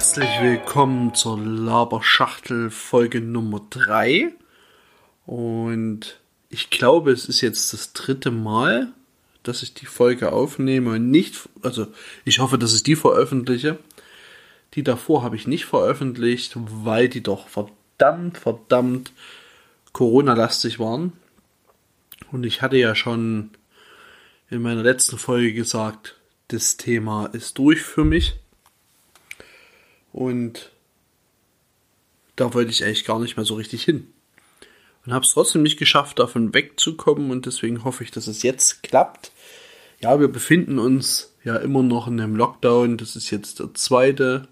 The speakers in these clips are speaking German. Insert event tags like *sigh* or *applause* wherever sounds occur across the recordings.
Herzlich willkommen zur Laberschachtel Folge Nummer 3. Und ich glaube, es ist jetzt das dritte Mal, dass ich die Folge aufnehme und nicht, also ich hoffe, dass ich die veröffentliche. Die davor habe ich nicht veröffentlicht, weil die doch verdammt, verdammt Corona-lastig waren. Und ich hatte ja schon in meiner letzten Folge gesagt, das Thema ist durch für mich. Und da wollte ich eigentlich gar nicht mehr so richtig hin. Und habe es trotzdem nicht geschafft, davon wegzukommen. Und deswegen hoffe ich, dass es jetzt klappt. Ja, wir befinden uns ja immer noch in einem Lockdown. Das ist jetzt der zweite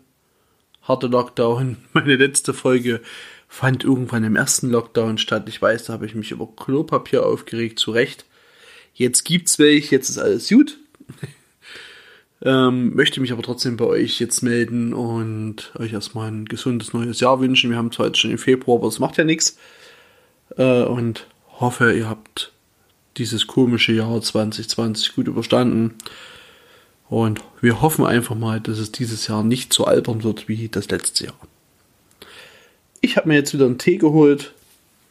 harte Lockdown. *laughs* Meine letzte Folge fand irgendwann im ersten Lockdown statt. Ich weiß, da habe ich mich über Klopapier aufgeregt, zu Recht. Jetzt gibt's welche, jetzt ist alles gut. *laughs* Ähm, möchte mich aber trotzdem bei euch jetzt melden und euch erstmal ein gesundes neues Jahr wünschen. Wir haben zwar jetzt schon im Februar, aber es macht ja nichts. Äh, und hoffe, ihr habt dieses komische Jahr 2020 gut überstanden. Und wir hoffen einfach mal, dass es dieses Jahr nicht so albern wird wie das letzte Jahr. Ich habe mir jetzt wieder einen Tee geholt.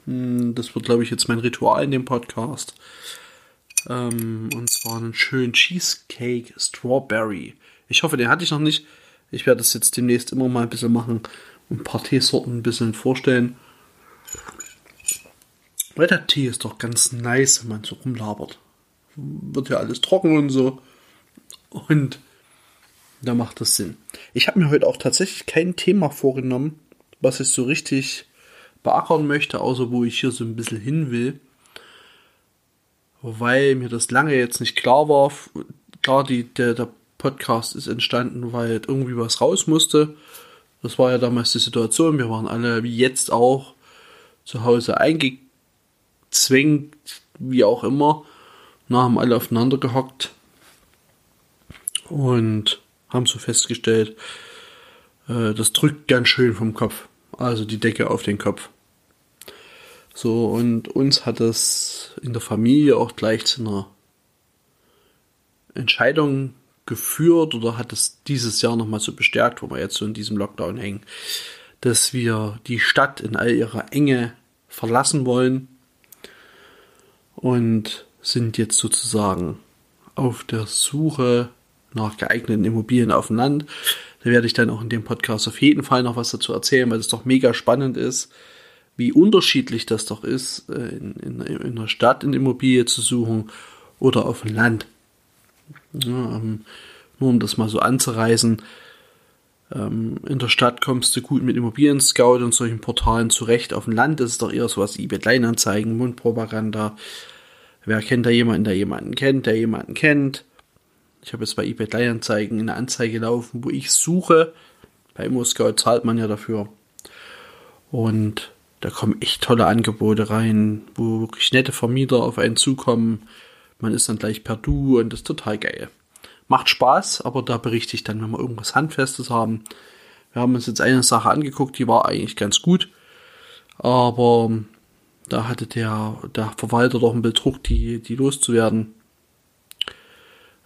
Hm, das wird, glaube ich, jetzt mein Ritual in dem Podcast. Ähm, und zwar einen schönen Cheesecake Strawberry. Ich hoffe, den hatte ich noch nicht. Ich werde das jetzt demnächst immer mal ein bisschen machen. Ein paar Teesorten ein bisschen vorstellen. Weil der Tee ist doch ganz nice, wenn man so rumlabert. Wird ja alles trocken und so. Und da macht das Sinn. Ich habe mir heute auch tatsächlich kein Thema vorgenommen, was ich so richtig beackern möchte, außer wo ich hier so ein bisschen hin will weil mir das lange jetzt nicht klar war. Klar, die, der, der Podcast ist entstanden, weil irgendwie was raus musste. Das war ja damals die Situation. Wir waren alle, wie jetzt auch, zu Hause eingezwängt, wie auch immer. Na, haben alle aufeinander gehockt und haben so festgestellt, äh, das drückt ganz schön vom Kopf. Also die Decke auf den Kopf. So, und uns hat es in der Familie auch gleich zu einer Entscheidung geführt oder hat es dieses Jahr nochmal so bestärkt, wo wir jetzt so in diesem Lockdown hängen, dass wir die Stadt in all ihrer Enge verlassen wollen und sind jetzt sozusagen auf der Suche nach geeigneten Immobilien auf dem Land. Da werde ich dann auch in dem Podcast auf jeden Fall noch was dazu erzählen, weil es doch mega spannend ist wie unterschiedlich das doch ist, äh, in, in, in der Stadt eine Immobilie zu suchen oder auf dem Land. Ja, ähm, nur um das mal so anzureißen. Ähm, in der Stadt kommst du gut mit Immobilien Scout und solchen Portalen zurecht. Auf dem Land ist es doch eher so was eBay Kleinanzeigen, Mundpropaganda. Wer kennt da jemanden, der jemanden kennt, der jemanden kennt? Ich habe jetzt bei eBay Kleinanzeigen eine Anzeige laufen, wo ich suche. Bei Scout zahlt man ja dafür. Und da kommen echt tolle Angebote rein, wo wirklich nette Vermieter auf einen zukommen. Man ist dann gleich per Du und das ist total geil. Macht Spaß, aber da berichte ich dann, wenn wir irgendwas Handfestes haben. Wir haben uns jetzt eine Sache angeguckt, die war eigentlich ganz gut. Aber da hatte der, der Verwalter doch ein bisschen Druck, die, die loszuwerden.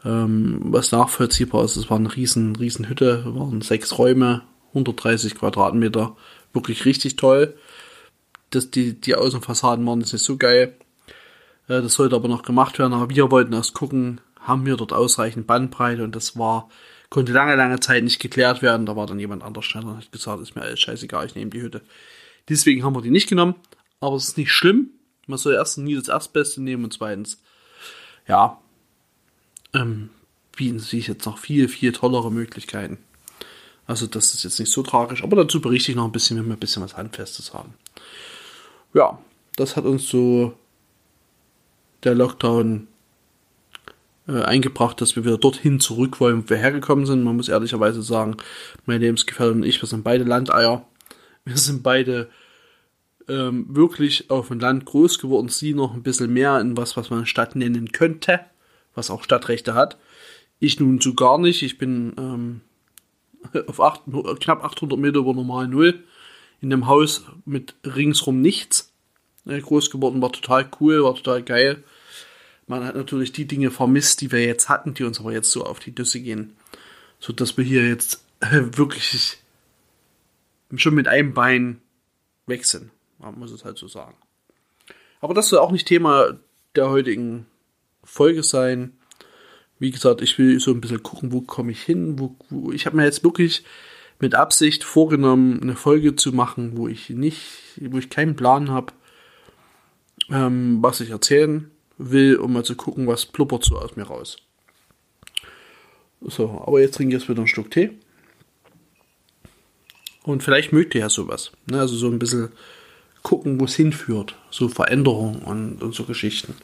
Ähm, was nachvollziehbar ist, es war eine riesen, riesen Hütte, waren sechs Räume, 130 Quadratmeter, wirklich richtig toll das, die, die Außenfassaden waren jetzt nicht so geil. Äh, das sollte aber noch gemacht werden, aber wir wollten erst gucken, haben wir dort ausreichend Bandbreite und das war, konnte lange, lange Zeit nicht geklärt werden. Da war dann jemand anders schneller und hat gesagt, ist mir alles scheißegal, ich nehme die Hütte. Deswegen haben wir die nicht genommen, aber es ist nicht schlimm. Man soll erstens nie das Erstbeste nehmen und zweitens, ja, ähm, bieten sich jetzt noch viel, viel tollere Möglichkeiten. Also das ist jetzt nicht so tragisch, aber dazu berichte ich noch ein bisschen, wenn wir ein bisschen was Handfestes haben ja, das hat uns so der Lockdown äh, eingebracht, dass wir wieder dorthin zurück wollen, wo wir hergekommen sind. Man muss ehrlicherweise sagen, mein Lebensgefährtin und ich, wir sind beide Landeier. Wir sind beide ähm, wirklich auf dem Land groß geworden. Sie noch ein bisschen mehr in was, was man Stadt nennen könnte, was auch Stadtrechte hat. Ich nun so gar nicht. Ich bin ähm, *laughs* auf acht, knapp 800 Meter über normal Null in einem Haus mit ringsrum nichts. Groß geworden, war total cool, war total geil. Man hat natürlich die Dinge vermisst, die wir jetzt hatten, die uns aber jetzt so auf die Düsse gehen. So dass wir hier jetzt wirklich schon mit einem Bein weg sind. Man muss es halt so sagen. Aber das soll auch nicht Thema der heutigen Folge sein. Wie gesagt, ich will so ein bisschen gucken, wo komme ich hin. Wo, wo ich habe mir jetzt wirklich mit Absicht vorgenommen, eine Folge zu machen, wo ich nicht, wo ich keinen Plan habe, ähm, was ich erzählen will, um mal zu gucken, was pluppert so aus mir raus. So, aber jetzt trinke ich jetzt wieder einen Schluck Tee. Und vielleicht mögt ihr ja sowas. Ne? Also so ein bisschen gucken, wo es hinführt. So Veränderungen und, und so Geschichten.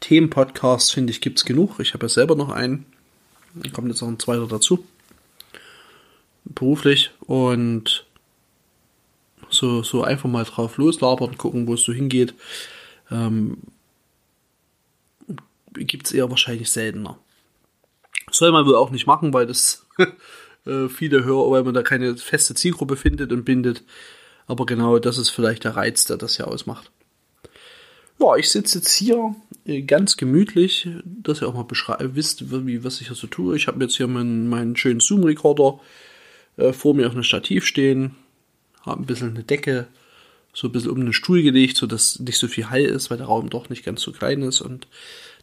Themenpodcasts, finde ich, gibt es genug. Ich habe ja selber noch einen. Dann kommt jetzt noch ein zweiter dazu. Beruflich. Und so, so einfach mal drauf loslabern, gucken, wo es so hingeht. Ähm, gibt es eher wahrscheinlich seltener. Soll man wohl auch nicht machen, weil das *laughs* äh, viele Hörer, weil man da keine feste Zielgruppe findet und bindet. Aber genau das ist vielleicht der Reiz, der das ja ausmacht. Ja, ich sitze jetzt hier äh, ganz gemütlich, dass ihr auch mal wisst, wie, was ich hier so tue. Ich habe jetzt hier meinen, meinen schönen Zoom-Recorder äh, vor mir auf einem Stativ stehen, habe ein bisschen eine Decke so ein bisschen um den Stuhl gelegt, so dass nicht so viel Hall ist, weil der Raum doch nicht ganz so klein ist und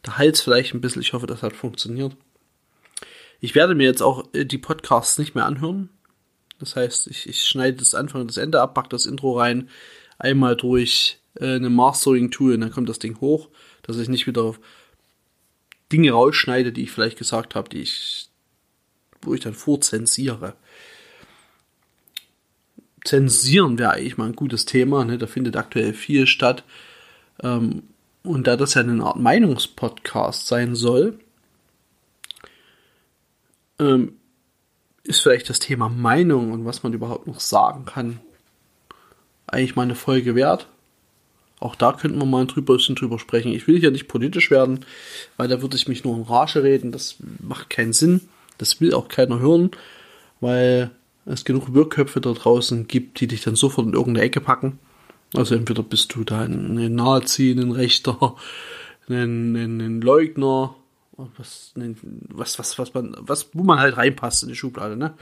der Hals vielleicht ein bisschen. Ich hoffe, das hat funktioniert. Ich werde mir jetzt auch äh, die Podcasts nicht mehr anhören. Das heißt, ich, ich schneide das Anfang und das Ende ab, packe das Intro rein, einmal durch äh, eine Mastering-Tool und dann kommt das Ding hoch, dass ich nicht wieder Dinge rausschneide, die ich vielleicht gesagt habe, die ich, wo ich dann vorzensiere. Zensieren wäre eigentlich mal ein gutes Thema, ne? da findet aktuell viel statt. Ähm, und da das ja eine Art Meinungspodcast sein soll, ähm, ist vielleicht das Thema Meinung und was man überhaupt noch sagen kann, eigentlich mal eine Folge wert. Auch da könnten wir mal drüber, bisschen drüber sprechen. Ich will hier nicht politisch werden, weil da würde ich mich nur in Rage reden. Das macht keinen Sinn. Das will auch keiner hören, weil es genug Wirkköpfe da draußen gibt, die dich dann sofort in irgendeine Ecke packen. Also entweder bist du da ein Nazi, ein Rechter, ein, ein, ein Leugner was, was, was, was man, was, wo man halt reinpasst in die Schublade, ne?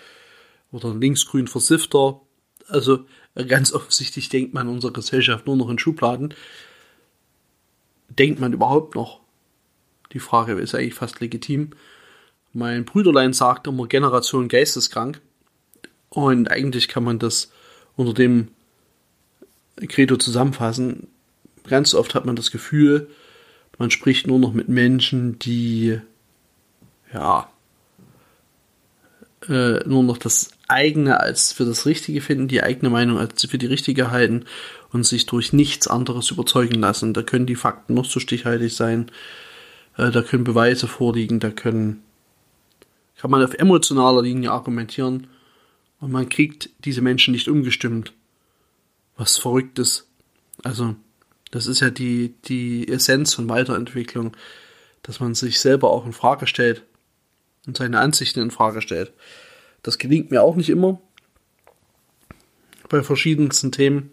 Oder linksgrün Versifter. Also ganz *laughs* offensichtlich denkt man in unserer Gesellschaft nur noch in Schubladen. Denkt man überhaupt noch? Die Frage ist eigentlich fast legitim. Mein Brüderlein sagt immer Generation geisteskrank. Und eigentlich kann man das unter dem Credo zusammenfassen. Ganz oft hat man das Gefühl, man spricht nur noch mit Menschen, die ja äh, nur noch das eigene als für das Richtige finden, die eigene Meinung als für die richtige halten und sich durch nichts anderes überzeugen lassen. Da können die Fakten noch so stichhaltig sein, äh, da können Beweise vorliegen, da können kann man auf emotionaler Linie argumentieren und man kriegt diese Menschen nicht umgestimmt. Was verrückt ist. Also das ist ja die, die Essenz von Weiterentwicklung, dass man sich selber auch in Frage stellt und seine Ansichten in Frage stellt. Das gelingt mir auch nicht immer bei verschiedensten Themen.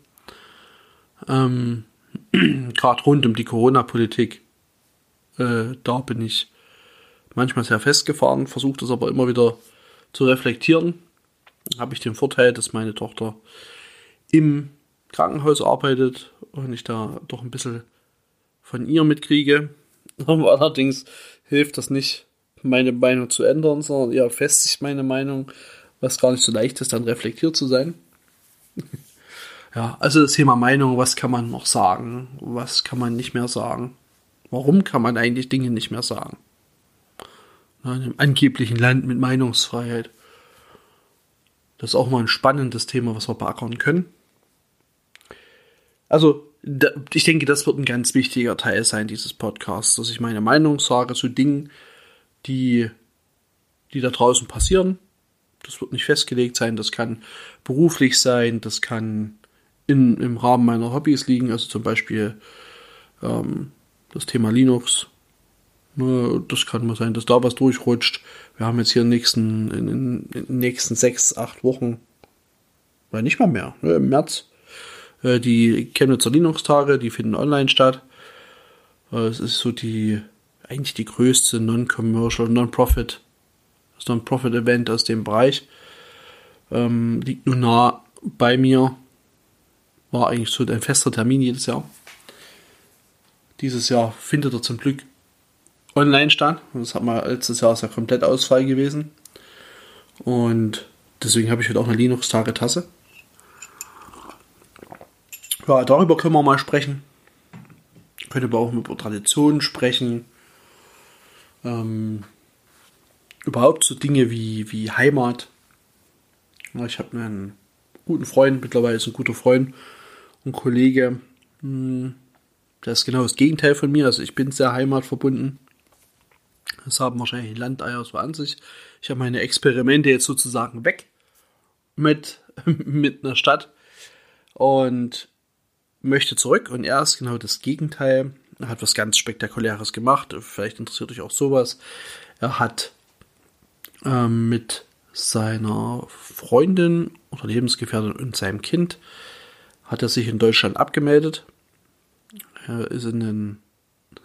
Ähm, *clears throat* Gerade rund um die Corona-Politik, äh, da bin ich manchmal sehr festgefahren, versuche das aber immer wieder zu reflektieren. Habe ich den Vorteil, dass meine Tochter im Krankenhaus arbeitet und ich da doch ein bisschen von ihr mitkriege. *laughs* Allerdings hilft das nicht, meine Meinung zu ändern, sondern eher festigt meine Meinung, was gar nicht so leicht ist, dann reflektiert zu sein. *laughs* ja, also das Thema Meinung, was kann man noch sagen, was kann man nicht mehr sagen? Warum kann man eigentlich Dinge nicht mehr sagen? In einem angeblichen Land mit Meinungsfreiheit. Das ist auch mal ein spannendes Thema, was wir beackern können. Also, ich denke, das wird ein ganz wichtiger Teil sein dieses Podcasts, dass ich meine Meinung sage zu Dingen, die, die da draußen passieren. Das wird nicht festgelegt sein, das kann beruflich sein, das kann in, im Rahmen meiner Hobbys liegen, also zum Beispiel ähm, das Thema Linux. Ne, das kann mal sein, dass da was durchrutscht. Wir haben jetzt hier in den nächsten, in, den nächsten sechs, acht Wochen, weil nicht mal mehr, ne, im März äh, die Chemnitzer Linux-Tage, die finden online statt. Äh, es ist so die, eigentlich die größte Non-Commercial, Non-Profit, Non-Profit-Event aus dem Bereich. Ähm, liegt nun nah bei mir. War eigentlich so ein fester Termin jedes Jahr. Dieses Jahr findet er zum Glück online statt. Das hat mal letztes Jahr ist ja komplett Ausfall gewesen. Und deswegen habe ich heute auch eine Linux-Tage-Tasse. Ja, darüber können wir mal sprechen. Können wir auch über Traditionen sprechen. Ähm, überhaupt so Dinge wie, wie Heimat. Ja, ich habe einen guten Freund, mittlerweile ist ein guter Freund und Kollege. Hm, der ist genau das Gegenteil von mir. Also ich bin sehr heimatverbunden. Das haben wahrscheinlich die Landeier so an sich. Ich habe meine Experimente jetzt sozusagen weg mit, *laughs* mit einer Stadt und möchte zurück. Und er ist genau das Gegenteil. Hat was ganz Spektakuläres gemacht. Vielleicht interessiert euch auch sowas. Er hat ähm, mit seiner Freundin oder Lebensgefährtin und seinem Kind hat er sich in Deutschland abgemeldet. Er ist in einen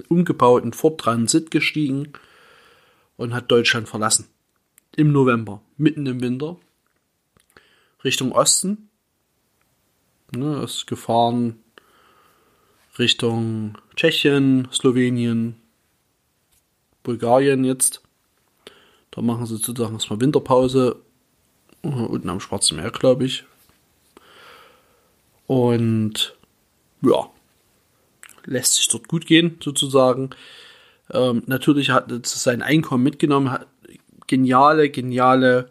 umgebauten Ford Transit gestiegen und hat Deutschland verlassen. Im November, mitten im Winter, Richtung Osten. Ne, ist gefahren Richtung Tschechien, Slowenien, Bulgarien jetzt. Da machen sie sozusagen erstmal Winterpause. Äh, unten am Schwarzen Meer, glaube ich. Und ja, lässt sich dort gut gehen, sozusagen. Ähm, natürlich hat er sein Einkommen mitgenommen, hat geniale, geniale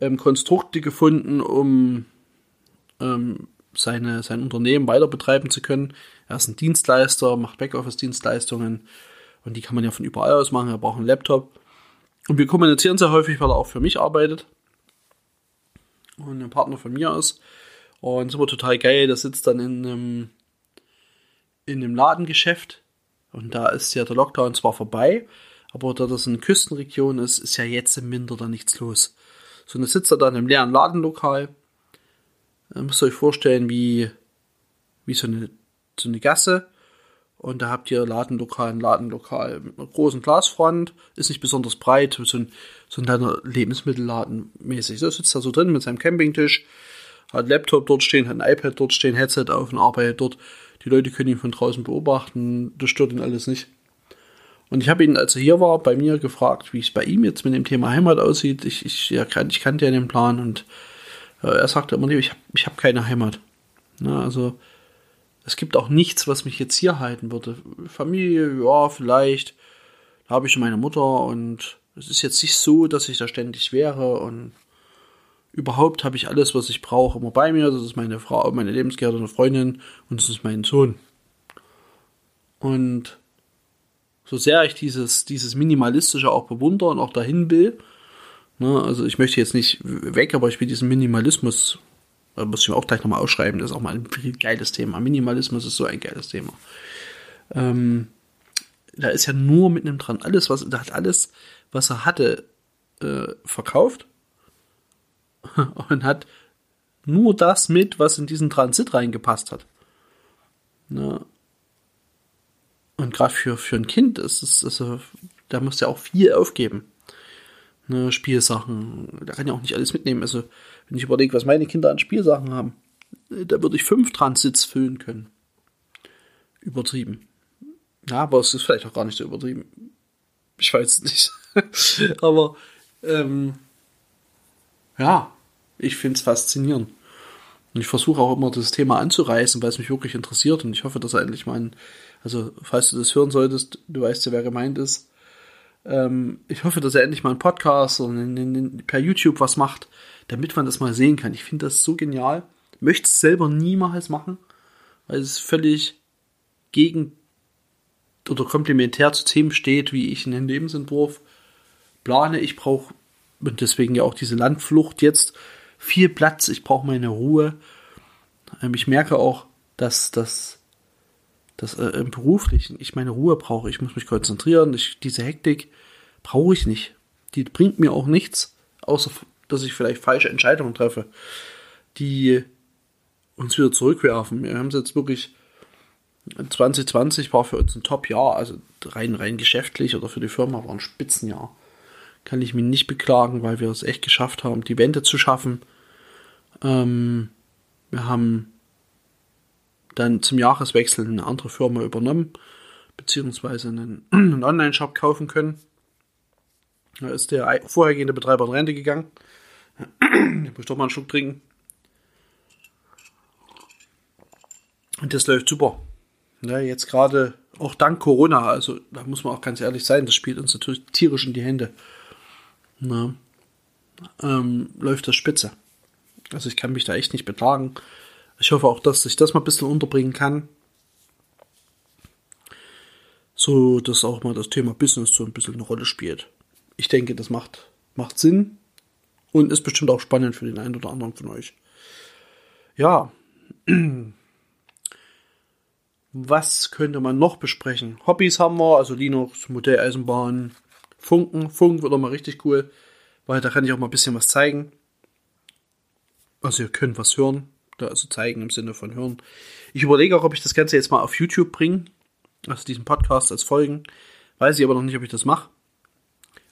ähm, Konstrukte gefunden, um ähm, seine, sein Unternehmen weiter betreiben zu können. Er ist ein Dienstleister, macht Backoffice-Dienstleistungen und die kann man ja von überall aus machen. Er braucht einen Laptop. Und wir kommunizieren sehr häufig, weil er auch für mich arbeitet und ein Partner von mir ist. Und super total geil. Der sitzt dann in einem, in einem Ladengeschäft und da ist ja der Lockdown zwar vorbei, aber da das eine Küstenregion ist, ist ja jetzt im Winter da nichts los. So, dann sitzt er dann im leeren Ladenlokal. Ihr müsst euch vorstellen, wie, wie so eine, so eine Gasse. Und da habt ihr Ladenlokal, ein Ladenlokal mit einer großen Glasfront, ist nicht besonders breit, so ein, so ein kleiner Lebensmittelladen mäßig. So sitzt er so drin mit seinem Campingtisch, hat Laptop dort stehen, hat ein iPad dort stehen, Headset auf und arbeitet dort. Die Leute können ihn von draußen beobachten, das stört ihn alles nicht. Und ich habe ihn, als er hier war, bei mir gefragt, wie es bei ihm jetzt mit dem Thema Heimat aussieht. Ich, ich, ja, ich kannte ja den Plan und äh, er sagte immer, ich habe ich hab keine Heimat. Na, also es gibt auch nichts, was mich jetzt hier halten würde. Familie, ja, vielleicht. Da habe ich meine Mutter und es ist jetzt nicht so, dass ich da ständig wäre und überhaupt habe ich alles, was ich brauche, immer bei mir. Das ist meine Frau, meine Lebensgefährtin und Freundin und das ist mein Sohn. Und so sehr ich dieses, dieses Minimalistische auch bewundere und auch dahin will, ne, also ich möchte jetzt nicht weg, aber ich will diesen Minimalismus, da muss ich mir auch gleich nochmal ausschreiben, das ist auch mal ein geiles Thema. Minimalismus ist so ein geiles Thema. Ähm, da ist ja nur mit einem dran alles, was, da hat alles, was er hatte, äh, verkauft *laughs* und hat nur das mit, was in diesen Transit reingepasst hat. Ne? Und gerade für, für ein Kind ist es, da muss ja auch viel aufgeben. Ne, Spielsachen, da kann ja auch nicht alles mitnehmen. Also, wenn ich überlege, was meine Kinder an Spielsachen haben, da würde ich fünf Transits füllen können. Übertrieben. Ja, aber es ist vielleicht auch gar nicht so übertrieben. Ich weiß es nicht. *laughs* aber ähm, ja, ich finde es faszinierend. Und ich versuche auch immer das Thema anzureißen, weil es mich wirklich interessiert. Und ich hoffe, dass er endlich mal, also falls du das hören solltest, du weißt ja, wer gemeint ist. Ähm, ich hoffe, dass er endlich mal einen Podcast oder per YouTube was macht, damit man das mal sehen kann. Ich finde das so genial. Möchte es selber niemals machen, weil es völlig gegen oder komplementär zu Themen steht, wie ich in den Lebensentwurf plane. Ich brauche und deswegen ja auch diese Landflucht jetzt viel Platz, ich brauche meine Ruhe. Ähm, ich merke auch, dass das dass, äh, im Beruflichen ich meine Ruhe brauche. Ich muss mich konzentrieren. Ich, diese Hektik brauche ich nicht. Die bringt mir auch nichts, außer dass ich vielleicht falsche Entscheidungen treffe, die uns wieder zurückwerfen. Wir haben es jetzt wirklich 2020 war für uns ein Top-Jahr, also rein rein geschäftlich oder für die Firma war ein Spitzenjahr. Kann ich mich nicht beklagen, weil wir es echt geschafft haben, die Wende zu schaffen Ähm, wir haben dann zum Jahreswechsel eine andere Firma übernommen, beziehungsweise einen, *clears throat* einen Online-Shop kaufen können. Da ist der vorhergehende Betreiber in Rente gegangen. *clears throat* Ich muss doch mal einen Schluck trinken. Und das läuft super. Ja, jetzt gerade auch dank Corona, also da muss man auch ganz ehrlich sein, das spielt uns natürlich tierisch in die Hände. Na, ähm, läuft das spitze. Also ich kann mich da echt nicht beklagen. Ich hoffe auch, dass ich das mal ein bisschen unterbringen kann. So, dass auch mal das Thema Business so ein bisschen eine Rolle spielt. Ich denke, das macht, macht Sinn und ist bestimmt auch spannend für den einen oder anderen von euch. Ja. *clears throat* Was könnte man noch besprechen? Hobbys haben wir, also Linux, Modelleisenbahn, Funken. Funk wird auch mal richtig cool, weil da kann ich auch mal ein bisschen was zeigen. Also ihr könnt was hören, also zeigen im Sinne von hören. Ich überlege auch, ob ich das Ganze jetzt mal auf YouTube bringe, also diesen Podcast als Folgen. Weiß ich aber noch nicht, ob ich das mache.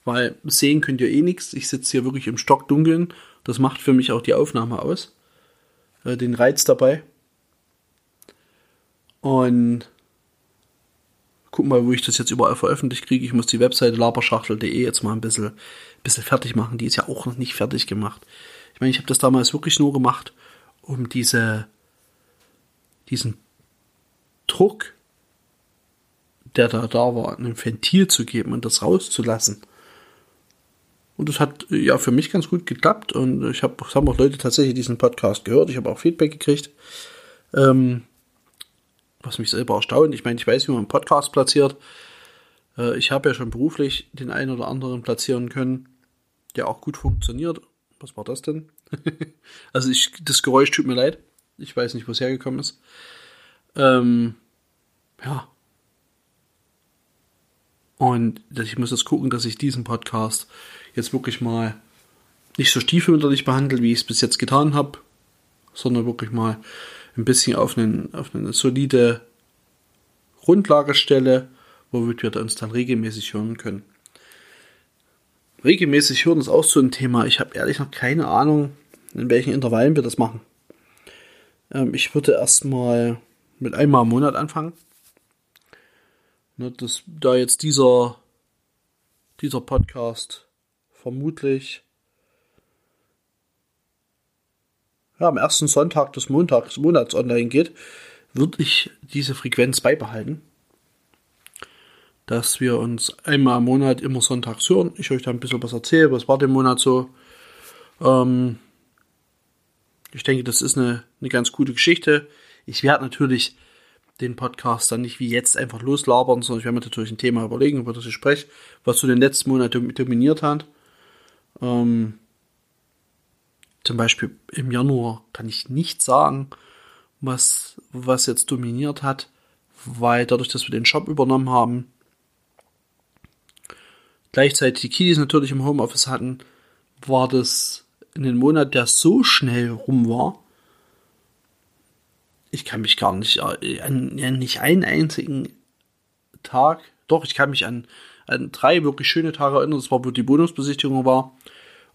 Weil sehen könnt ihr eh nichts. Ich sitze hier wirklich im Stockdunkeln. Das macht für mich auch die Aufnahme aus. Äh, den Reiz dabei. Und guck mal, wo ich das jetzt überall veröffentlicht kriege. Ich muss die Webseite laberschachtel.de jetzt mal ein bisschen, bisschen fertig machen. Die ist ja auch noch nicht fertig gemacht. Ich meine, ich habe das damals wirklich nur gemacht, um diese, diesen Druck, der da da war, ein Ventil zu geben und das rauszulassen. Und das hat ja für mich ganz gut geklappt und ich habe, haben auch Leute tatsächlich diesen Podcast gehört. Ich habe auch Feedback gekriegt. Ähm, was mich selber erstaunt. Ich meine, ich weiß, wie man einen Podcast platziert. Äh, ich habe ja schon beruflich den einen oder anderen platzieren können, der auch gut funktioniert. Was war das denn? *laughs* also ich, das Geräusch tut mir leid. Ich weiß nicht, wo es hergekommen ist. Ähm, ja. Und ich muss jetzt gucken, dass ich diesen Podcast jetzt wirklich mal nicht so stiefmütterlich behandle, wie ich es bis jetzt getan habe, sondern wirklich mal ein bisschen auf, einen, auf eine solide Grundlage stelle, womit wir uns dann regelmäßig hören können. Regelmäßig hören ist auch so ein Thema. Ich habe ehrlich noch keine Ahnung, in welchen Intervallen wir das machen. Ähm, ich würde erstmal mit einmal im Monat anfangen. Ne, das, da jetzt dieser, dieser Podcast vermutlich ja, am ersten Sonntag des Montags, Monats online geht, würde ich diese Frequenz beibehalten. Dass wir uns einmal im Monat immer sonntags hören. Ich euch da ein bisschen was erzähle, was war der Monat so. Ähm, ich denke, das ist eine, eine ganz gute Geschichte. Ich werde natürlich den Podcast dann nicht wie jetzt einfach loslabern, sondern ich werde mir natürlich ein Thema überlegen, über das ich spreche, was so den letzten Monat dominiert hat. Ähm, zum Beispiel im Januar kann ich nicht sagen, was, was jetzt dominiert hat, weil dadurch, dass wir den Shop übernommen haben, gleichzeitig die Kiddies natürlich im Homeoffice hatten, war das in einem Monat, der so schnell rum war. Ich kann mich gar nicht an, an nicht einen einzigen Tag, doch, ich kann mich an, an drei wirklich schöne Tage erinnern. Das war, wo die Bonusbesichtigung war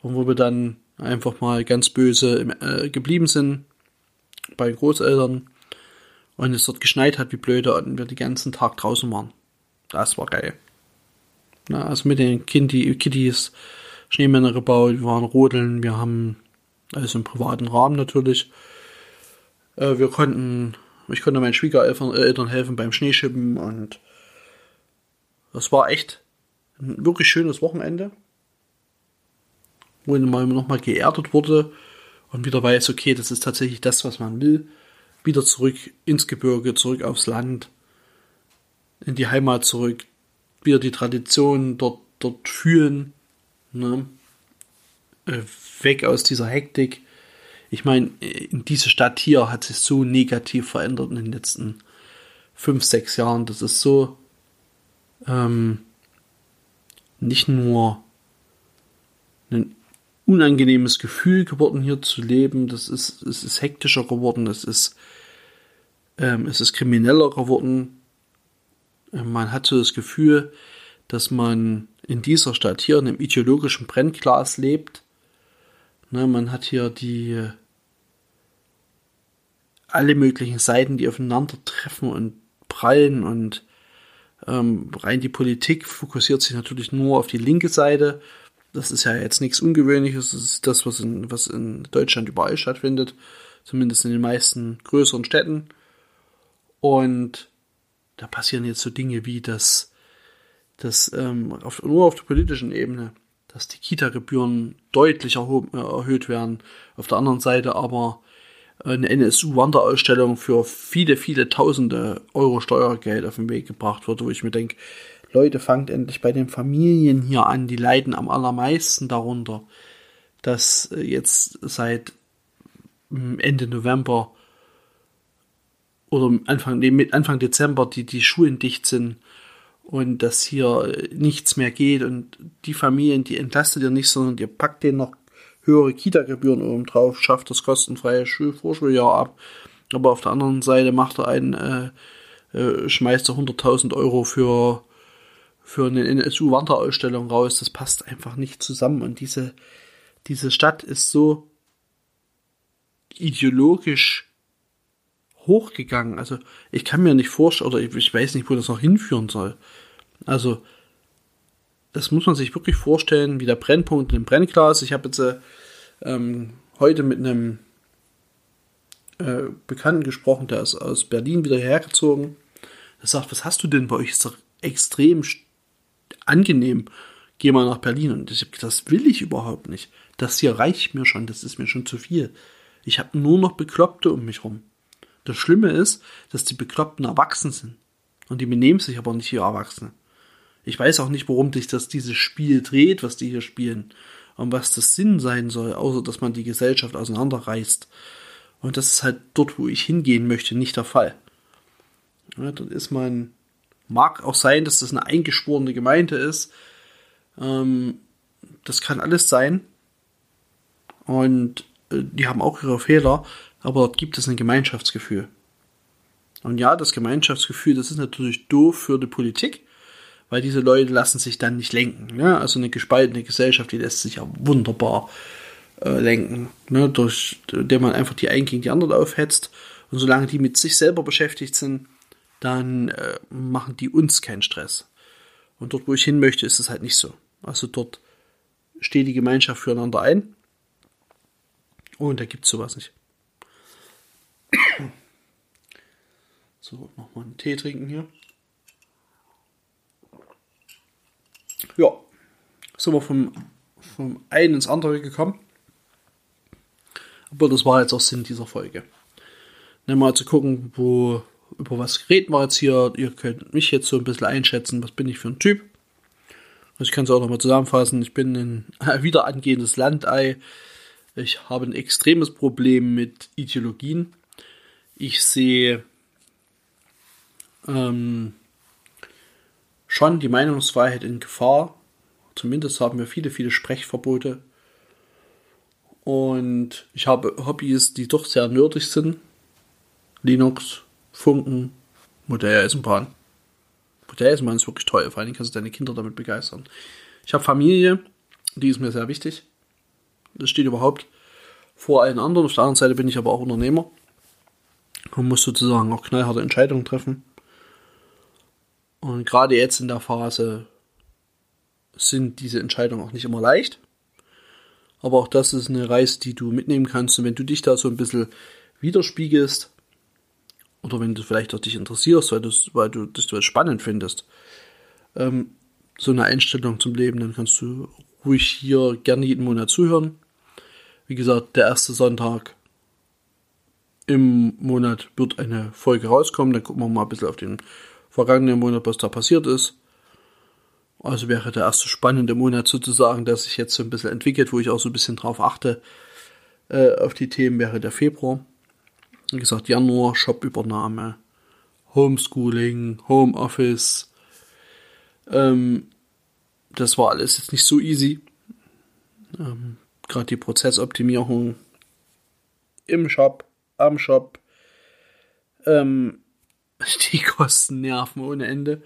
und wo wir dann einfach mal ganz böse äh, geblieben sind bei Großeltern und es dort geschneit hat wie blöde und wir den ganzen Tag draußen waren. Das war geil. Na, also mit den Kindi, Kitties Schneemänner gebaut, wir waren rodeln, wir haben also im privaten Rahmen natürlich. Äh, wir konnten, ich konnte meinen Schwiegereltern helfen beim Schneeschippen und das war echt ein wirklich schönes Wochenende wo man nochmal geerdet wurde und wieder weiß, okay, das ist tatsächlich das, was man will. Wieder zurück ins Gebirge, zurück aufs Land, in die Heimat zurück, wieder die Tradition dort, dort fühlen, ne? Äh, weg aus dieser Hektik. Ich meine, in diese Stadt hier hat sich so negativ verändert in den letzten fünf, sechs Jahren. Das ist so ähm, nicht nur ein unangenehmes Gefühl geworden, hier zu leben. Das ist, es ist hektischer geworden, es ist, ähm, es ist krimineller geworden. Ähm, man hat so das Gefühl, dass man in dieser Stadt hier in einem ideologischen Brennglas lebt. Ne, man hat hier die, alle möglichen Seiten, die aufeinandertreffen und prallen und ähm, rein die Politik fokussiert sich natürlich nur auf die linke Seite. Das ist ja jetzt nichts Ungewöhnliches. Das ist das, was in, was in Deutschland überall stattfindet. Zumindest in den meisten größeren Städten. Und da passieren jetzt so Dinge wie, dass, dass ähm, auf, nur auf der politischen Ebene, dass die Kita-Gebühren deutlich erhob, äh, erhöht werden. Auf der anderen Seite aber eine NSU-Wanderausstellung für viele, viele tausende Euro Steuergeld auf den Weg gebracht wird, wo ich mir denke, Leute, fangt endlich bei den Familien hier an, die leiden am allermeisten darunter, dass jetzt seit hm, Ende November oder Anfang, nee, Anfang Dezember die, die Schulen dicht sind und dass hier nichts mehr geht und die Familien, die entlastet ihr nicht, sondern ihr packt denen noch höhere Kita-Gebühren obendrauf, schafft das kostenfreie Schulvorschuljahr ab. Aber auf der anderen Seite macht er einen, äh, äh, schmeißt er 100.000 Euro für, für eine NSU-Wanderausstellung raus. Das passt einfach nicht zusammen. Und diese, diese Stadt ist so ideologisch hochgegangen. Also ich kann mir nicht vorstellen, oder ich, ich weiß nicht, wo das noch hinführen soll. Also das muss man sich wirklich vorstellen, wie der Brennpunkt im Brennglas. Ich habe jetzt äh, ähm, heute mit einem äh, Bekannten gesprochen, der ist aus Berlin wieder hergezogen. Er sagt, was hast du denn bei euch? Ist doch extrem angenehm. Geh mal nach Berlin. Und ich habe das will ich überhaupt nicht. Das hier reicht mir schon, das ist mir schon zu viel. Ich habe nur noch Bekloppte um mich rum. Das Schlimme ist, dass die Bekloppten erwachsen sind. Und die benehmen sich aber nicht wie Erwachsene. Ich weiß auch nicht, worum sich das dieses Spiel dreht, was die hier spielen und was das Sinn sein soll, außer dass man die Gesellschaft auseinanderreißt. Und das ist halt dort, wo ich hingehen möchte, nicht der Fall. Ja, dort ist man, mag auch sein, dass das eine eingeschworene Gemeinde ist. Ähm, das kann alles sein. Und äh, die haben auch ihre Fehler, aber dort gibt es ein Gemeinschaftsgefühl. Und ja, das Gemeinschaftsgefühl, das ist natürlich doof für die Politik, weil diese Leute lassen sich dann nicht lenken. Ja? Also eine gespaltene Gesellschaft, die lässt sich ja wunderbar äh, lenken, ne? durch der man einfach die einen gegen die anderen aufhetzt. Und solange die mit sich selber beschäftigt sind, dann äh, machen die uns keinen Stress. Und dort, wo ich hin möchte, ist es halt nicht so. Also dort steht die Gemeinschaft füreinander ein. Und da gibt es sowas nicht. *coughs* So, nochmal einen Tee trinken hier. ja, sind wir vom, vom einen ins andere gekommen. Aber das war jetzt auch Sinn dieser Folge. Dann mal zu gucken, wo, über was reden wir jetzt hier. Ihr könnt mich jetzt so ein bisschen einschätzen, was bin ich für ein Typ. Also ich kann es auch nochmal zusammenfassen. Ich bin ein *laughs* wieder angehendes Landei. Ich habe ein extremes Problem mit Ideologien. Ich sehe ähm, schon die Meinungsfreiheit in Gefahr. Zumindest haben wir viele, viele Sprechverbote. Und ich habe Hobbys, die doch sehr nerdig sind. Linux, Funken, Modelleisenbahn. Modelleisenbahn ist wirklich toll, vor allem kannst du deine Kinder damit begeistern. Ich habe Familie, die ist mir sehr wichtig. Das steht überhaupt vor allen anderen. Auf der anderen Seite bin ich aber auch Unternehmer und muss sozusagen auch knallharte Entscheidungen treffen. Und gerade jetzt in der Phase sind diese Entscheidungen auch nicht immer leicht. Aber auch das ist eine Reise, die du mitnehmen kannst. Und wenn du dich da so ein bisschen widerspiegelst, oder wenn du vielleicht auch dich interessierst, weil, weil du das spannend findest, ähm, so eine Einstellung zum Leben, dann kannst du ruhig hier gerne jeden Monat zuhören. Wie gesagt, der erste Sonntag im Monat wird eine Folge rauskommen. Dann gucken wir mal ein bisschen auf den vergangenen Monat, was da passiert ist. Also wäre der erste spannende Monat sozusagen, der sich jetzt so ein bisschen entwickelt, wo ich auch so ein bisschen drauf achte, äh, auf die Themen wäre der Februar. Wie gesagt, Januar, Shop-Übernahme, Homeschooling, Homeoffice. Ähm, das war alles jetzt nicht so easy. Ähm, Gerade die Prozessoptimierung im Shop, am Shop. Ähm, *laughs* die kosten Nerven ohne Ende,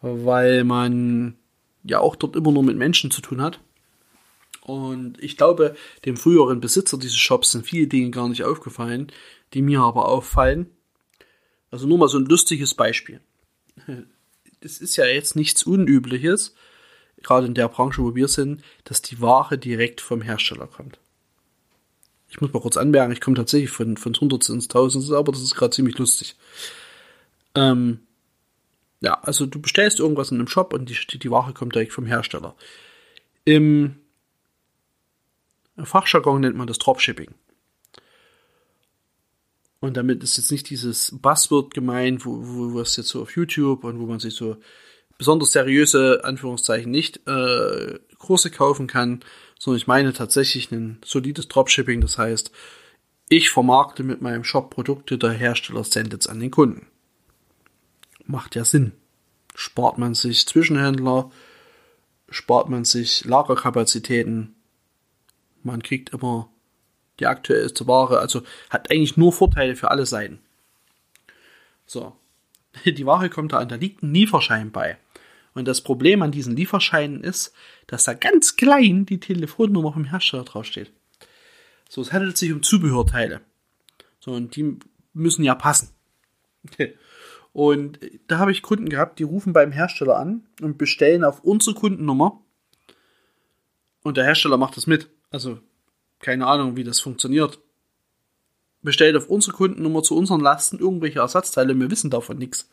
weil man ja auch dort immer nur mit Menschen zu tun hat. Und ich glaube, dem früheren Besitzer dieses Shops sind viele Dinge gar nicht aufgefallen, die mir aber auffallen. Also nur mal so ein lustiges Beispiel. *laughs* Das ist ja jetzt nichts Unübliches, gerade in der Branche, wo wir sind, dass die Ware direkt vom Hersteller kommt. Ich muss mal kurz anmerken, ich komme tatsächlich von, von Hunderts ins Tausends, aber das ist gerade ziemlich lustig. Ähm, ja, also du bestellst irgendwas in einem Shop und die, die Ware kommt direkt vom Hersteller. Im Fachjargon nennt man das Dropshipping. Und damit ist jetzt nicht dieses Buzzword gemeint, wo, wo, wo es jetzt so auf YouTube und wo man sich so besonders seriöse, Anführungszeichen, nicht äh, Kurse kaufen kann, sondern ich meine tatsächlich ein solides Dropshipping. Das heißt, ich vermarkte mit meinem Shop Produkte, der Hersteller sendet es an den Kunden. Macht ja Sinn. Spart man sich Zwischenhändler, spart man sich Lagerkapazitäten, man kriegt immer die aktuellste Ware, also hat eigentlich nur Vorteile für alle Seiten. So, *laughs* die Ware kommt da an, da liegt ein Lieferschein bei. Und das Problem an diesen Lieferscheinen ist, dass da ganz klein die Telefonnummer vom Hersteller draufsteht. So, es handelt sich um Zubehörteile. So, und die müssen ja passen. *laughs* Und da habe ich Kunden gehabt, die rufen beim Hersteller an und bestellen auf unsere Kundennummer. Und der Hersteller macht das mit. Also, keine Ahnung, wie das funktioniert. Bestellt auf unsere Kundennummer zu unseren Lasten irgendwelche Ersatzteile, wir wissen davon nichts.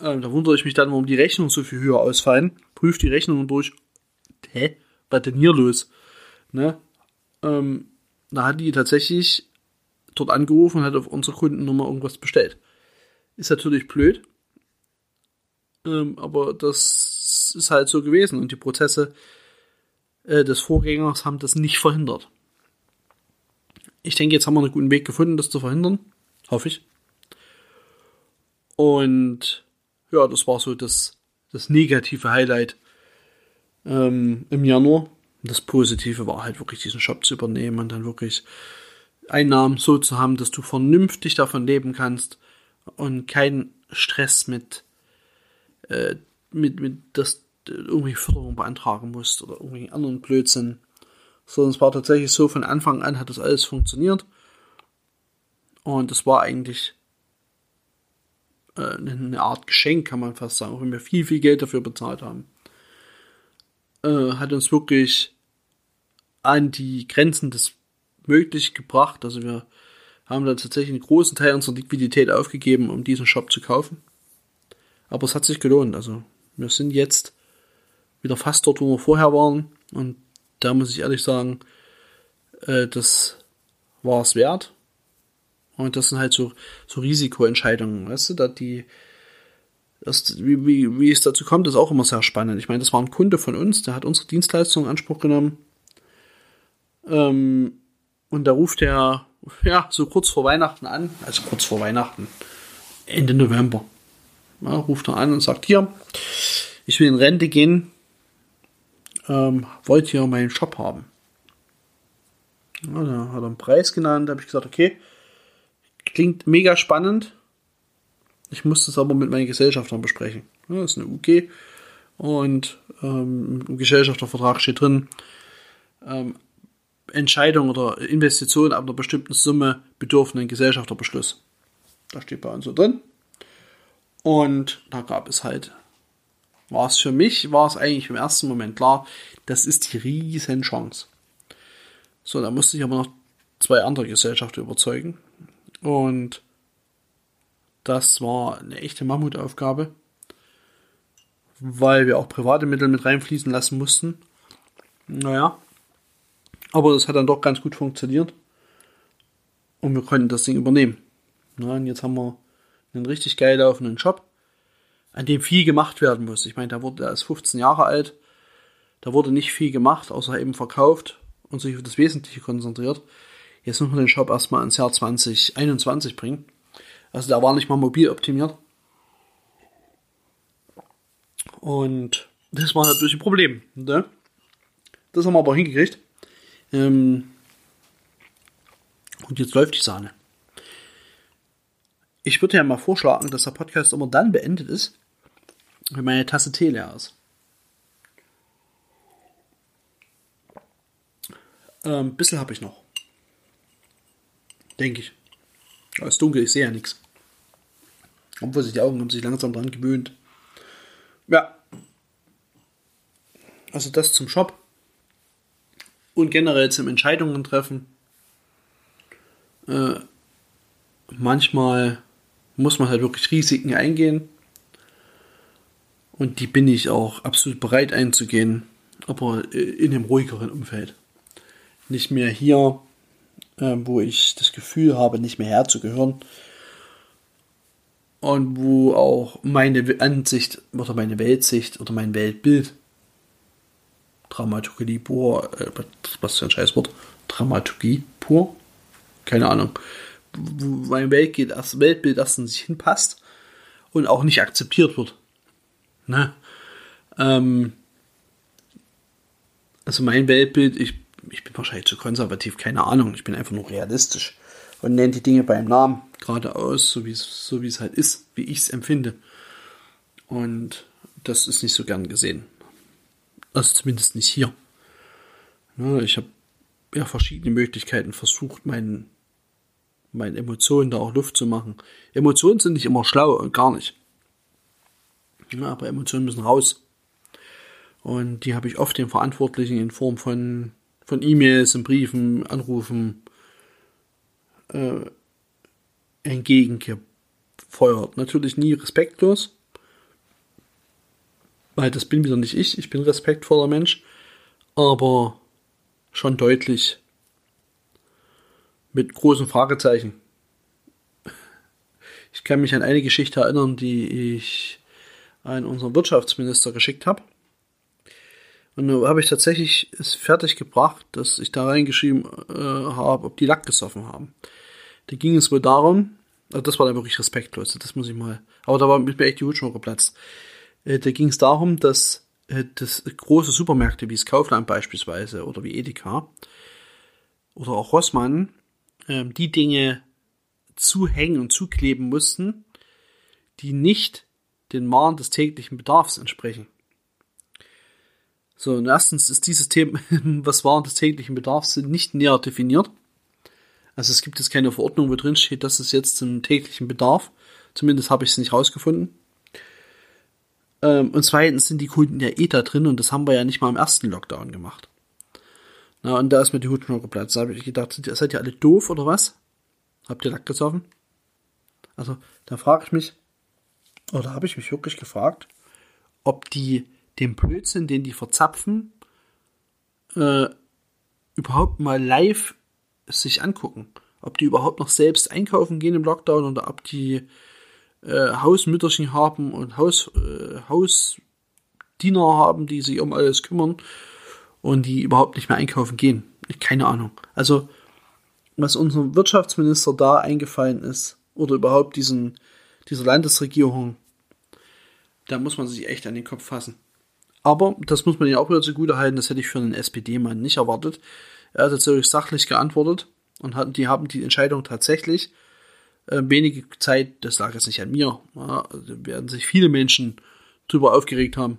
Ähm, da wundere ich mich dann, warum die Rechnungen so viel höher ausfallen. Prüft die Rechnungen durch. Hä? Was denn hier los? Ne? Ähm, da hat die tatsächlich dort angerufen und hat auf unsere Kundennummer irgendwas bestellt. Ist natürlich blöd. Ähm, aber das ist halt so gewesen und die Prozesse äh, des Vorgängers haben das nicht verhindert. Ich denke, jetzt haben wir einen guten Weg gefunden, das zu verhindern. Hoffe ich. Und ja, das war so das, das negative Highlight ähm, im Januar. Das Positive war halt wirklich diesen Shop zu übernehmen und dann wirklich Einnahmen so zu haben, dass du vernünftig davon leben kannst und keinen Stress mit, äh, mit, mit, dass du irgendwie Förderung beantragen musst oder irgendwie anderen Blödsinn. Sondern es war tatsächlich so, von Anfang an hat das alles funktioniert. Und es war eigentlich äh, eine Art Geschenk, kann man fast sagen, auch wenn wir viel, viel Geld dafür bezahlt haben. Äh, hat uns wirklich an die Grenzen des möglich gebracht. Also wir haben da tatsächlich einen großen Teil unserer Liquidität aufgegeben, um diesen Shop zu kaufen. Aber es hat sich gelohnt. Also wir sind jetzt wieder fast dort, wo wir vorher waren. Und da muss ich ehrlich sagen, äh, das war es wert. Und das sind halt so, so Risikoentscheidungen, weißt du, da die, das, wie, wie, wie es dazu kommt, ist auch immer sehr spannend. Ich meine, das war ein Kunde von uns, der hat unsere Dienstleistung in Anspruch genommen. Ähm, und da ruft er, ja, so kurz vor Weihnachten an, also kurz vor Weihnachten, Ende November. Ja, ruft er an und sagt, hier, ich will in Rente gehen, ähm, wollt ihr meinen Shop haben? Ja, da hat er einen Preis genannt, da habe ich gesagt, okay, Klingt mega spannend. Ich muss das aber mit meinen Gesellschaftern besprechen. das ist eine UG und ähm, im Gesellschaftervertrag steht drin, ähm, Entscheidung oder Investition ab einer bestimmten Summe bedürfen einen Gesellschafterbeschluss. Da steht bei uns so drin. Und da gab es halt, war es für mich, war es eigentlich im ersten Moment klar, das ist die riesen Chance. So, da musste ich aber noch zwei andere Gesellschaften überzeugen. Und das war eine echte Mammutaufgabe, weil wir auch private Mittel mit reinfließen lassen mussten. Naja, aber das hat dann doch ganz gut funktioniert. Und wir konnten das Ding übernehmen. Ja, und jetzt haben wir einen richtig geil laufenden Shop, an dem viel gemacht werden muss. Ich meine, da wurde, er ist 15 Jahre alt. Da wurde nicht viel gemacht, außer eben verkauft und sich auf das Wesentliche konzentriert. Jetzt muss man den Shop erstmal ins Jahr 2021 bringen. Also der war nicht mal mobil optimiert. Und das war natürlich ein Problem. Ne? Das haben wir aber hingekriegt. Ähm und jetzt läuft die Sahne. Ich würde ja mal vorschlagen, dass der Podcast immer dann beendet ist, wenn meine Tasse Tee leer ist. Ähm, ein bisschen habe ich noch. Denke ich. Es ist dunkel, ich sehe ja nichts. Obwohl sich die Augen haben sich langsam dran gewöhnt. Ja. Also das zum Shop. Und generell zum Entscheidungen treffen. Äh, manchmal muss man halt wirklich Risiken eingehen. Und die bin ich auch absolut bereit einzugehen, aber äh, in einem ruhigeren Umfeld. Nicht mehr hier, wo ich das Gefühl habe, nicht mehr herzugehören. Und wo auch meine Ansicht oder meine Weltsicht oder mein Weltbild Dramaturgie pur, äh, was für ein Scheißwort, Dramaturgie pur, keine Ahnung, wo mein Weltbild, das Weltbild erstens nicht hinpasst und auch nicht akzeptiert wird. Ne? Ähm, also mein Weltbild, ich, ich bin wahrscheinlich zu konservativ, keine Ahnung, ich bin einfach nur realistisch und nenne die Dinge beim Namen geradeaus, so wie es so es halt ist, wie ich es empfinde. Und das ist nicht so gern gesehen. Also zumindest nicht hier. Ne, ich habe ja verschiedene Möglichkeiten versucht, meinen meinen Emotionen da auch Luft zu machen. Emotionen sind nicht immer schlau und gar nicht. Ja, aber Emotionen müssen raus. Und die habe ich oft den Verantwortlichen in Form von, von E-Mails und Briefen, Anrufen äh, entgegengefeuert. Natürlich nie respektlos, weil das bin wieder nicht ich. Ich bin respektvoller Mensch, aber schon deutlich mit großen Fragezeichen. Ich kann mich an eine Geschichte erinnern, die ich an unseren Wirtschaftsminister geschickt habe. Und da habe ich tatsächlich es fertig gebracht, dass ich da reingeschrieben äh, habe, ob die Lack gesoffen haben. Da ging es wohl darum, also das war dann wirklich respektlos, das muss ich mal, aber da war mit mir echt die Hutschnur geplatzt. Äh, da ging es darum, dass äh, das große Supermärkte wie das Kaufland beispielsweise oder wie Edeka oder auch Rossmann äh, die Dinge zuhängen und zukleben mussten, die nicht den Waren des täglichen Bedarfs entsprechen. So, und erstens ist dieses Thema, *laughs* was Waren des täglichen Bedarfs sind, nicht näher definiert. Also es gibt jetzt keine Verordnung, wo drin steht, das ist jetzt zum täglichen Bedarf. Zumindest habe ich es nicht rausgefunden. Ähm, und zweitens sind die Kunden ja eh da drin und das haben wir ja nicht mal im ersten Lockdown gemacht. Na, und da ist mir die Hut noch geplatzt. Da habe ich gedacht, seid ihr alle doof oder was? Habt ihr Lack gesoffen? Also, da frage ich mich, oder habe ich mich wirklich gefragt, ob die den Blödsinn, den die verzapfen, äh, überhaupt mal live sich angucken. Ob die überhaupt noch selbst einkaufen gehen im Lockdown oder ob die äh, Hausmütterchen haben und Haus, äh, Hausdiener haben, die sich um alles kümmern und die überhaupt nicht mehr einkaufen gehen. Keine Ahnung. Also, was unserem Wirtschaftsminister da eingefallen ist, oder überhaupt diesen, dieser Landesregierung, da muss man sich echt an den Kopf fassen. Aber das muss man ja auch wieder zugute halten, das hätte ich für einen SPD-Mann nicht erwartet. Er hat natürlich sachlich geantwortet und hat, die haben die Entscheidung tatsächlich äh, wenige Zeit, das lag jetzt nicht an mir, ja, also werden sich viele Menschen drüber aufgeregt haben,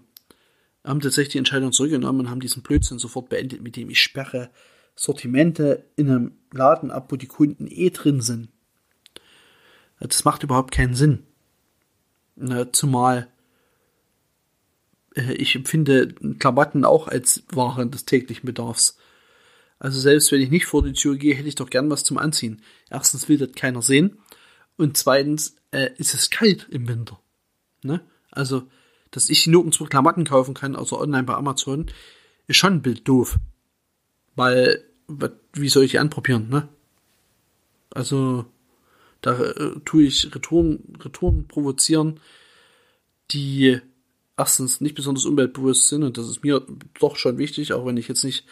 haben tatsächlich die Entscheidung zurückgenommen und haben diesen Blödsinn sofort beendet, mit dem ich sperre Sortimente in einem Laden ab, wo die Kunden eh drin sind. Das macht überhaupt keinen Sinn. Zumal ich empfinde Klamotten auch als Waren des täglichen Bedarfs. Also selbst wenn ich nicht vor die Tür gehe, hätte ich doch gern was zum Anziehen. Erstens will das keiner sehen. Und zweitens äh, ist es kalt im Winter. Ne? Also, dass ich nirgendwo Klamotten kaufen kann, außer online bei Amazon, ist schon ein Bild doof. Weil, wie soll ich die anprobieren, ne? Also, da äh, tue ich Retouren, Retouren provozieren, die erstens nicht besonders umweltbewusst sind und das ist mir doch schon wichtig, auch wenn ich jetzt nicht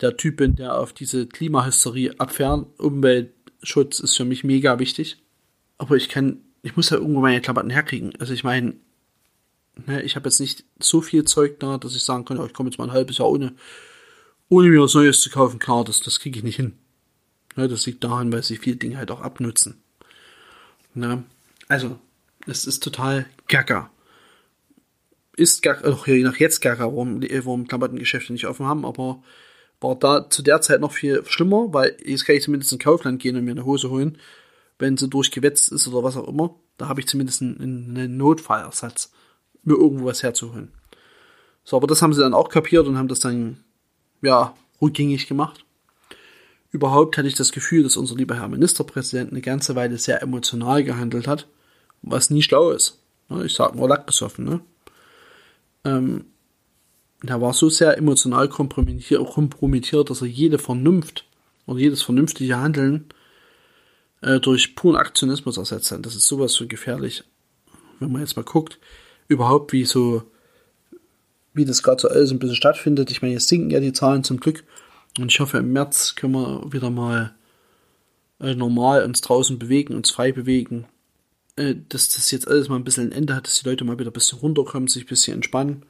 der Typ bin, der auf diese Klimahysterie abfährt. Umweltschutz ist für mich mega wichtig. Aber ich kann, ich muss ja irgendwo meine Klamotten herkriegen. Also ich meine, ne, ich habe jetzt nicht so viel Zeug da, dass ich sagen kann, oh, ich komme jetzt mal ein halbes Jahr ohne, ohne mir was Neues zu kaufen. Klar, das, das kriege ich nicht hin. Ne, das liegt daran, weil sich viele Dinge halt auch abnutzen. Ne? Also, es ist total gaga ist gar, auch je nach jetzt gar, warum, warum Klamottengeschäfte nicht offen haben, aber war da zu der Zeit noch viel schlimmer, weil jetzt kann ich zumindest in Kaufland gehen und mir eine Hose holen, wenn sie durchgewetzt ist oder was auch immer. Da habe ich zumindest einen, Notfallersatz, mir irgendwo was herzuholen. So, aber das haben sie dann auch kapiert und haben das dann, ja, rückgängig gemacht. Überhaupt hatte ich das Gefühl, dass unser lieber Herr Ministerpräsident eine ganze Weile sehr emotional gehandelt hat, was nie schlau ist. Ich sag nur Lack gesoffen, ne? Ähm, der war so sehr emotional kompromittiert, dass er jede Vernunft oder jedes vernünftige Handeln äh, durch puren Aktionismus ersetzt hat. Das ist sowas so gefährlich, wenn man jetzt mal guckt, überhaupt wie so, wie das gerade so alles ein bisschen stattfindet. Ich meine, jetzt sinken ja die Zahlen zum Glück und ich hoffe, im März können wir wieder mal äh, normal uns draußen bewegen, uns frei bewegen. Äh, dass das jetzt alles mal ein bisschen ein Ende hat, dass die Leute mal wieder ein bisschen runterkommen, sich ein bisschen entspannen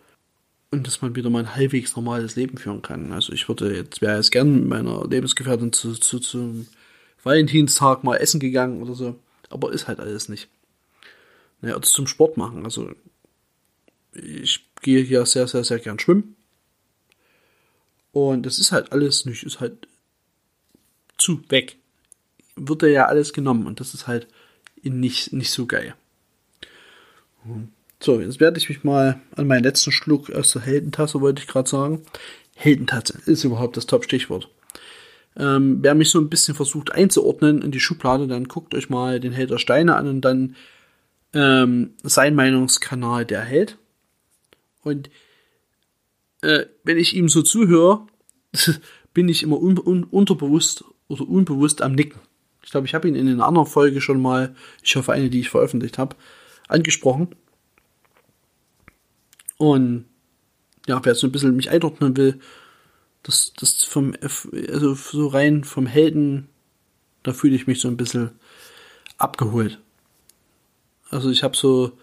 und dass man wieder mal ein halbwegs normales Leben führen kann. Also ich würde jetzt, wäre jetzt gern mit meiner Lebensgefährtin zu, zu, zum Valentinstag mal essen gegangen oder so, aber ist halt alles nicht. Naja, oder zum Sport machen. Also ich gehe hier sehr, sehr, sehr gern schwimmen. Und das ist halt alles nicht, ist halt zu weg. Wird ja alles genommen und das ist halt nicht, nicht so geil. So, jetzt werde ich mich mal an meinen letzten Schluck aus der Heldentasse, wollte ich gerade sagen. Heldentasse ist überhaupt das Top-Stichwort. Ähm, wer mich so ein bisschen versucht einzuordnen in die Schublade, dann guckt euch mal den Held der Steine an und dann ähm, sein Meinungskanal der Held. Und äh, wenn ich ihm so zuhöre, *laughs* bin ich immer un un unterbewusst oder unbewusst am Nicken. Ich glaube, ich habe ihn in einer anderen Folge schon mal, ich hoffe eine, die ich veröffentlicht habe, angesprochen. Und ja, wer so ein bisschen mich einordnen will, das, das vom, also so rein vom Helden, da fühle ich mich so ein bisschen abgeholt. Also ich habe so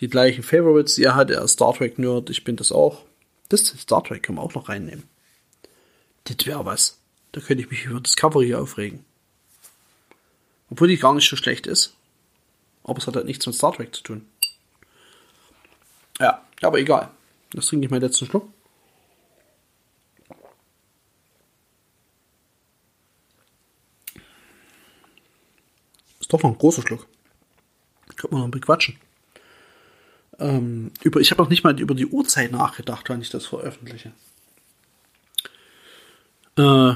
die gleichen Favorites, die er hat, er ist Star Trek Nerd, ich bin das auch. Das Star Trek können wir auch noch reinnehmen. Das wäre was. Da könnte ich mich über Discovery aufregen. Obwohl die gar nicht so schlecht ist. Aber es hat halt nichts mit Star Trek zu tun. Ja, aber egal. Das trinke ich meinen letzten Schluck. Ist doch noch ein großer Schluck. Könnte man noch bequatschen. Ähm, über, ich habe noch nicht mal über die Uhrzeit nachgedacht, wann ich das veröffentliche. Äh,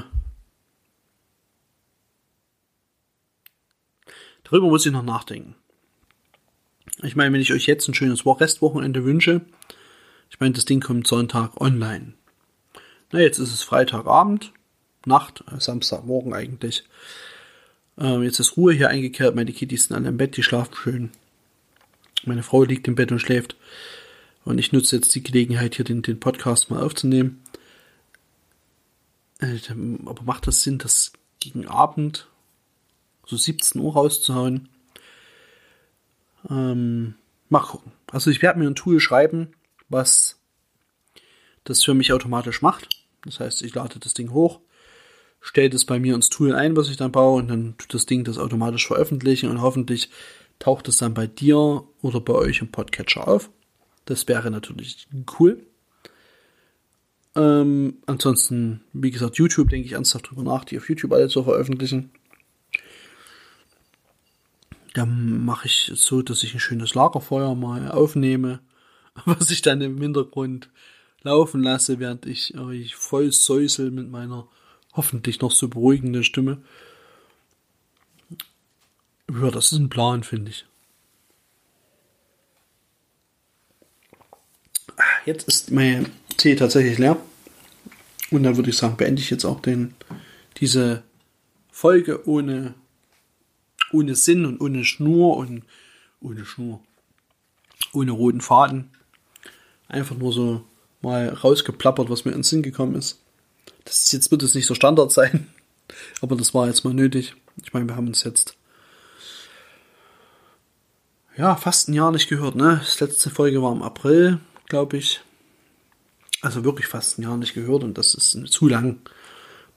darüber muss ich noch nachdenken. Ich meine, wenn ich euch jetzt ein schönes Restwochenende wünsche, ich meine, das Ding kommt Sonntag online. Na, jetzt ist es Freitagabend, Nacht, äh, Samstagmorgen eigentlich. Ähm, jetzt ist Ruhe hier eingekehrt, meine Kittys sind alle im Bett, die schlafen schön. Meine Frau liegt im Bett und schläft. Und ich nutze jetzt die Gelegenheit, hier den, den Podcast mal aufzunehmen. Äh, aber macht das Sinn, das gegen Abend so 17 Uhr rauszuhauen? Ähm, mal gucken. Also ich werde mir ein Tool schreiben, was das für mich automatisch macht. Das heißt, ich lade das Ding hoch, stelle das bei mir ins Tool ein, was ich dann baue, und dann tut das Ding das automatisch veröffentlichen und hoffentlich taucht es dann bei dir oder bei euch im Podcatcher auf. Das wäre natürlich cool. Ähm, ansonsten, wie gesagt, YouTube denke ich ernsthaft drüber nach, die auf YouTube alle zu veröffentlichen. Dann mache ich es so, dass ich ein schönes Lagerfeuer mal aufnehme *laughs* was ich dann im Hintergrund laufen lasse, während ich euch voll säusel mit meiner hoffentlich noch so beruhigenden Stimme. Ja, das ist ein Plan, finde ich. Jetzt ist mein Tee tatsächlich leer. Und dann würde ich sagen, beende ich jetzt auch den, diese Folge ohne, ohne Sinn und ohne Schnur und ohne Schnur, ohne roten Faden einfach nur so mal rausgeplappert, was mir in den Sinn gekommen ist. Das ist jetzt wird es nicht so Standard sein, *laughs* aber das war jetzt mal nötig. Ich meine, wir haben uns jetzt ja fast ein Jahr nicht gehört, ne? Das letzte Folge war im April, glaube ich. Also wirklich fast ein Jahr nicht gehört und das ist zu lang.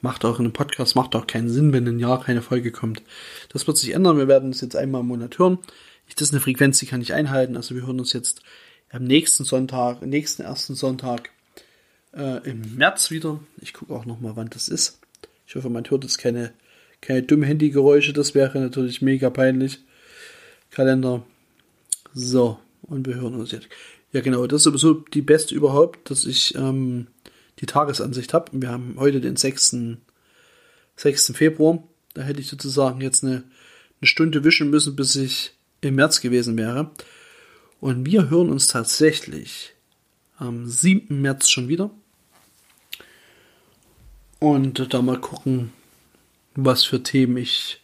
Macht auch in einem Podcast, macht auch keinen Sinn, wenn ein Jahr keine Folge kommt. Das wird sich ändern. Wir werden es jetzt einmal im Monat hören. Das ist eine Frequenz, die kann ich einhalten. Also wir hören uns jetzt am nächsten Sonntag, nächsten ersten Sonntag äh, im März wieder. Ich gucke auch noch mal, wann das ist. Ich hoffe, man hört jetzt keine, keine dummen Handygeräusche. Das wäre natürlich mega peinlich. Kalender. So, und wir hören uns jetzt. Ja, genau, das ist sowieso die beste überhaupt, dass ich ähm, die Tagesansicht habe. Wir haben heute den 6. 6. Februar. Da hätte ich sozusagen jetzt eine, eine Stunde wischen müssen, bis ich im März gewesen wäre. Und wir hören uns tatsächlich am 7. März schon wieder. Und da mal gucken, was für Themen ich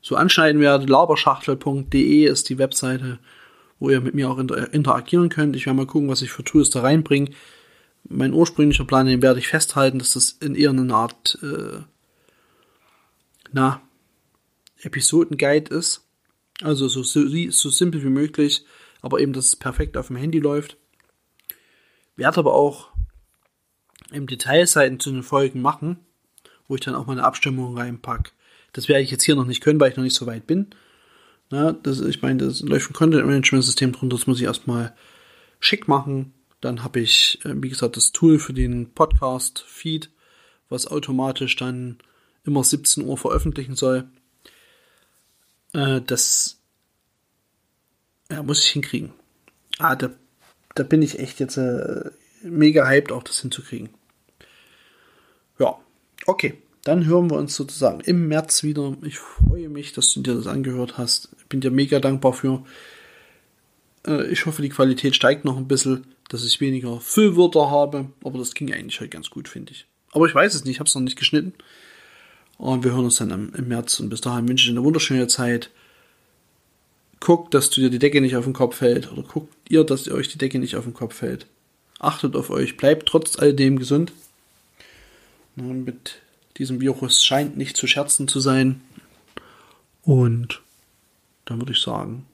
so anschneiden werde. Laberschachtel.de ist die Webseite, wo ihr mit mir auch inter interagieren könnt. Ich werde mal gucken, was ich für Tools da reinbringe. Mein ursprünglicher Plan, den werde ich festhalten, dass das in eher eine Art, äh, na, Episodenguide ist. Also so, so, so simpel wie möglich, aber eben, dass es perfekt auf dem Handy läuft. Werde aber auch im Detailseiten zu den Folgen machen, wo ich dann auch meine Abstimmung reinpacke. Das werde ich jetzt hier noch nicht können, weil ich noch nicht so weit bin. Na, das, ich meine, das läuft ein Content-Management-System drunter, das muss ich erstmal schick machen. Dann habe ich, äh, wie gesagt, das Tool für den Podcast-Feed, was automatisch dann immer 17 Uhr veröffentlichen soll. Äh, das ja, muss ich hinkriegen. Ah, da, da bin ich echt jetzt äh, mega hyped, auch das hinzukriegen. Ja, okay. Dann hören wir uns sozusagen im März wieder. Ich freue mich, dass du dir das angehört hast. Ich bin dir mega dankbar für. Äh, ich hoffe, die Qualität steigt noch ein bisschen, dass ich weniger Füllwörter habe. Aber das ging eigentlich halt ganz gut, finde ich. Aber ich weiß es nicht, ich habe es noch nicht geschnitten. Und wir hören uns dann im, März. Und bis dahin wünsche ich dir eine wunderschöne Zeit. Guckt, dass du dir die Decke nicht auf den Kopf fällt. Oder guckt ihr, dass ihr euch die Decke nicht auf den Kopf fällt. Achtet auf euch. Bleibt trotz alledem gesund. mit diesem Virus scheint nicht zu scherzen zu sein. Und dann würde ich sagen,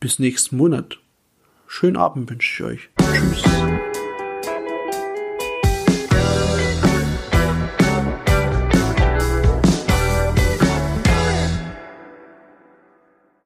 bis nächsten Monat. Schönen Abend wünsche ich euch. Tschüss.